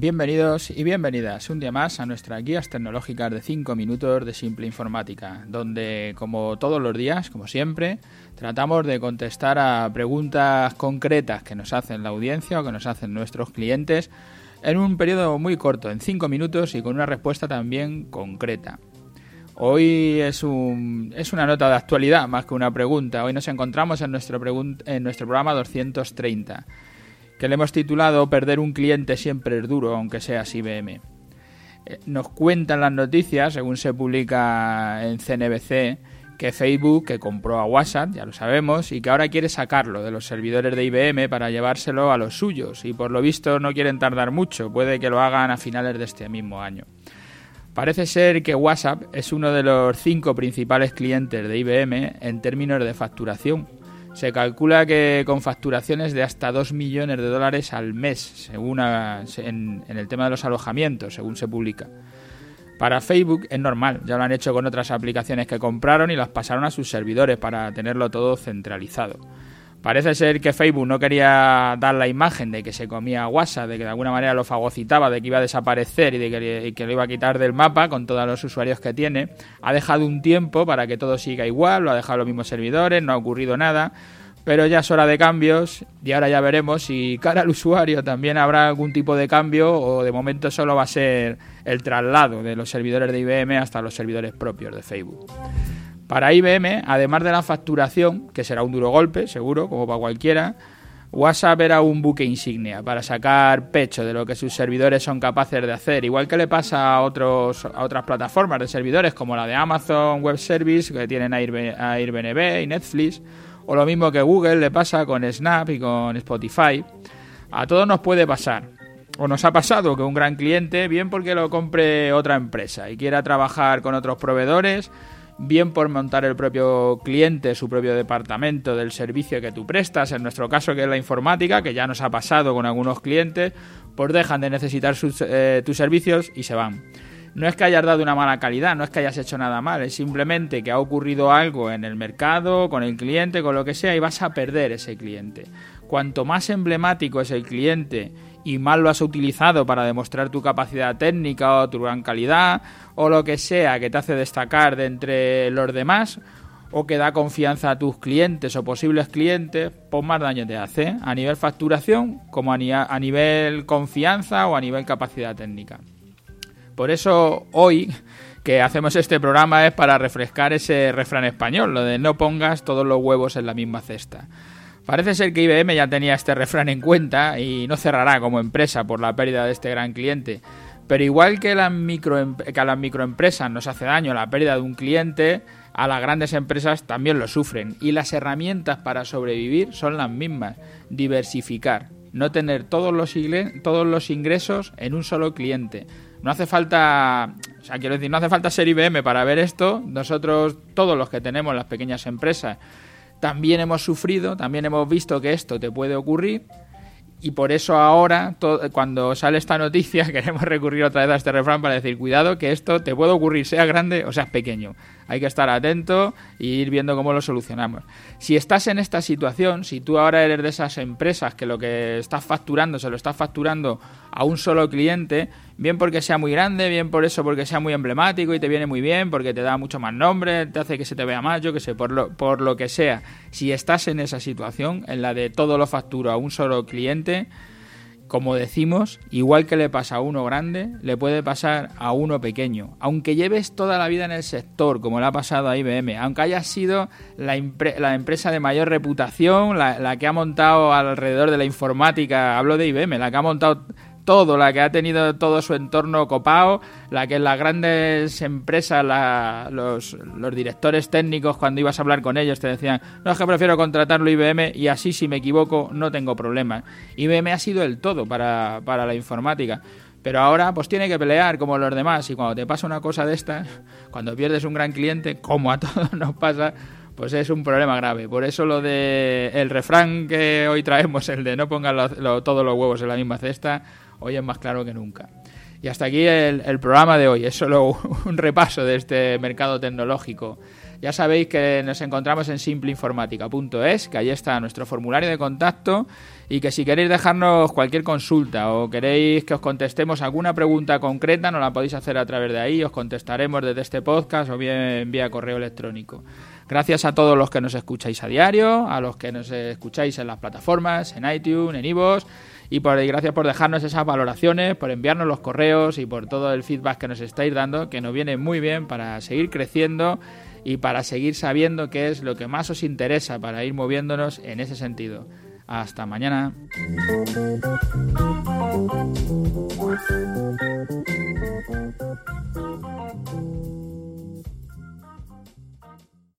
Bienvenidos y bienvenidas un día más a nuestras guías tecnológicas de 5 minutos de simple informática, donde como todos los días, como siempre, tratamos de contestar a preguntas concretas que nos hacen la audiencia o que nos hacen nuestros clientes en un periodo muy corto, en 5 minutos y con una respuesta también concreta. Hoy es, un, es una nota de actualidad más que una pregunta. Hoy nos encontramos en nuestro, en nuestro programa 230 que le hemos titulado Perder un cliente siempre es duro, aunque seas IBM. Eh, nos cuentan las noticias, según se publica en CNBC, que Facebook, que compró a WhatsApp, ya lo sabemos, y que ahora quiere sacarlo de los servidores de IBM para llevárselo a los suyos, y por lo visto no quieren tardar mucho, puede que lo hagan a finales de este mismo año. Parece ser que WhatsApp es uno de los cinco principales clientes de IBM en términos de facturación, se calcula que con facturaciones de hasta 2 millones de dólares al mes, según en, el tema de los alojamientos, según se publica. Para Facebook es normal, ya lo han hecho con otras aplicaciones que compraron y las pasaron a sus servidores para tenerlo todo centralizado. Parece ser que Facebook no quería dar la imagen de que se comía WhatsApp, de que de alguna manera lo fagocitaba, de que iba a desaparecer y de que, que, lo iba a quitar del mapa con todos los usuarios que tiene. Ha dejado un tiempo para que todo siga igual, lo ha dejado los mismos servidores, no ha ocurrido nada. Pero ya es hora de cambios y ahora ya veremos si cara al usuario también habrá algún tipo de cambio o de momento solo va a ser el traslado de los servidores de IBM hasta los servidores propios de Facebook. Para IBM, además de la facturación, que será un duro golpe, seguro, como para cualquiera, WhatsApp era un buque insignia para sacar pecho de lo que sus servidores son capaces de hacer, igual que le pasa a, otros, a otras plataformas de servidores como la de Amazon Web Service, que tienen Airbnb y Netflix, o lo mismo que Google le pasa con Snap y con Spotify. A todos nos puede pasar. O nos ha pasado que un gran cliente, bien porque lo compre otra empresa y quiera trabajar con otros proveedores, bien por montar el propio cliente, su propio departamento del servicio que tú prestas, en nuestro caso que es la informática, que ya nos ha pasado con algunos clientes, pues dejan de necesitar eh, tus servicios y se van. No es que hayas dado una mala calidad, no es que hayas hecho nada mal, es simplemente que ha ocurrido algo en el mercado, con el cliente, con lo que sea, y vas a perder ese cliente. Cuanto más emblemático es el cliente y más lo has utilizado para demostrar tu capacidad técnica o tu gran calidad o lo que sea que te hace destacar de entre los demás o que da confianza a tus clientes o posibles clientes, pues más daño te hace a nivel facturación como a, a nivel confianza o a nivel capacidad técnica. Por eso hoy que hacemos este programa es para refrescar ese refrán español, lo de no pongas todos los huevos en la misma cesta. Parece ser que IBM ya tenía este refrán en cuenta y no cerrará como empresa por la pérdida de este gran cliente. Pero igual que, las que a las microempresas nos hace daño la pérdida de un cliente, a las grandes empresas también lo sufren. Y las herramientas para sobrevivir son las mismas. Diversificar. No tener todos los, todos los ingresos en un solo cliente. No hace falta, o sea, quiero decir, no hace falta ser IBM para ver esto. Nosotros, todos los que tenemos las pequeñas empresas, también hemos sufrido, también hemos visto que esto te puede ocurrir y por eso ahora, cuando sale esta noticia, queremos recurrir otra vez a este refrán para decir, cuidado que esto te puede ocurrir, sea grande o seas pequeño. Hay que estar atento y ir viendo cómo lo solucionamos. Si estás en esta situación, si tú ahora eres de esas empresas que lo que estás facturando se lo estás facturando a un solo cliente, bien porque sea muy grande, bien por eso porque sea muy emblemático y te viene muy bien, porque te da mucho más nombre, te hace que se te vea más, yo que sé, por lo, por lo que sea. Si estás en esa situación, en la de todo lo facturo a un solo cliente, como decimos, igual que le pasa a uno grande, le puede pasar a uno pequeño. Aunque lleves toda la vida en el sector, como le ha pasado a IBM, aunque hayas sido la, empresa de mayor reputación, la, la, que ha montado alrededor de la informática, hablo de IBM, la que ha montado todo, la que ha tenido todo su entorno copado, la que en las grandes empresas, los, directores técnicos, cuando ibas a hablar con ellos, te decían, no es que prefiero contratarlo IBM y así si me equivoco no tengo problemas. IBM ha sido el todo para, para la informática. Pero ahora pues tiene que pelear como los demás y cuando te pasa una cosa de estas, cuando pierdes un gran cliente, como a todos nos pasa, pues es un problema grave. Por eso lo de el refrán que hoy traemos, el de no pongan todos los huevos en la misma cesta, hoy es más claro que nunca. Y hasta aquí el, programa de hoy. Es solo un repaso de este mercado tecnológico. Ya sabéis que nos encontramos en simpleinformática.es, que ahí está nuestro formulario de contacto y que si queréis dejarnos cualquier consulta o queréis que os contestemos alguna pregunta concreta, nos la podéis hacer a través de ahí, os contestaremos desde este podcast o bien vía correo electrónico. Gracias a todos los que nos escucháis a diario, a los que nos escucháis en las plataformas, en iTunes, en iVoox, y, por, y gracias por dejarnos esas valoraciones, por enviarnos los correos y por todo el feedback que nos estáis dando, que nos viene muy bien para seguir creciendo y para seguir sabiendo qué es lo que más os interesa para ir moviéndonos en ese sentido. Hasta mañana.